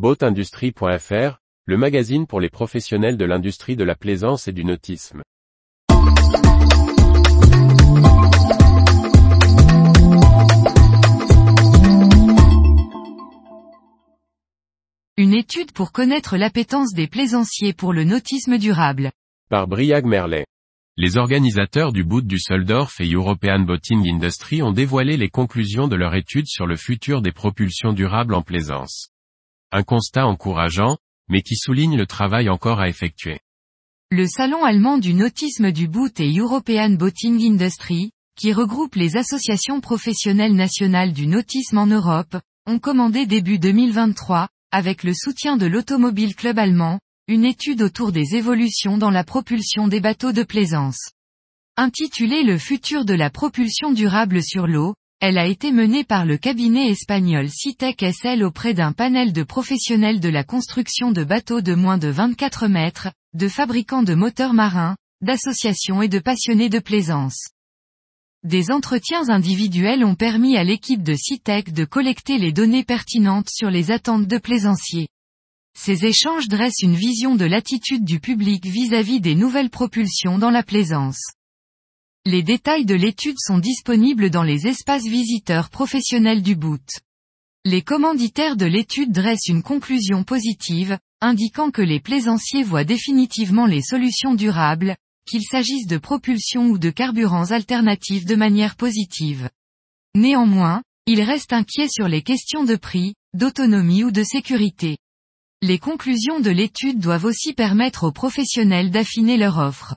Boatindustrie.fr, le magazine pour les professionnels de l'industrie de la plaisance et du nautisme. Une étude pour connaître l'appétence des plaisanciers pour le nautisme durable. Par Briag Merlet. Les organisateurs du boot du Soldorf et European Boating Industry ont dévoilé les conclusions de leur étude sur le futur des propulsions durables en plaisance. Un constat encourageant, mais qui souligne le travail encore à effectuer. Le salon allemand du nautisme du boot et European Boating Industry, qui regroupe les associations professionnelles nationales du nautisme en Europe, ont commandé début 2023, avec le soutien de l'Automobile Club allemand, une étude autour des évolutions dans la propulsion des bateaux de plaisance. Intitulée Le futur de la propulsion durable sur l'eau, elle a été menée par le cabinet espagnol Citec SL auprès d'un panel de professionnels de la construction de bateaux de moins de 24 mètres, de fabricants de moteurs marins, d'associations et de passionnés de plaisance. Des entretiens individuels ont permis à l'équipe de Citec de collecter les données pertinentes sur les attentes de plaisanciers. Ces échanges dressent une vision de l'attitude du public vis-à-vis -vis des nouvelles propulsions dans la plaisance. Les détails de l'étude sont disponibles dans les espaces visiteurs professionnels du boot. Les commanditaires de l'étude dressent une conclusion positive, indiquant que les plaisanciers voient définitivement les solutions durables, qu'il s'agisse de propulsion ou de carburants alternatifs de manière positive. Néanmoins, ils restent inquiets sur les questions de prix, d'autonomie ou de sécurité. Les conclusions de l'étude doivent aussi permettre aux professionnels d'affiner leur offre.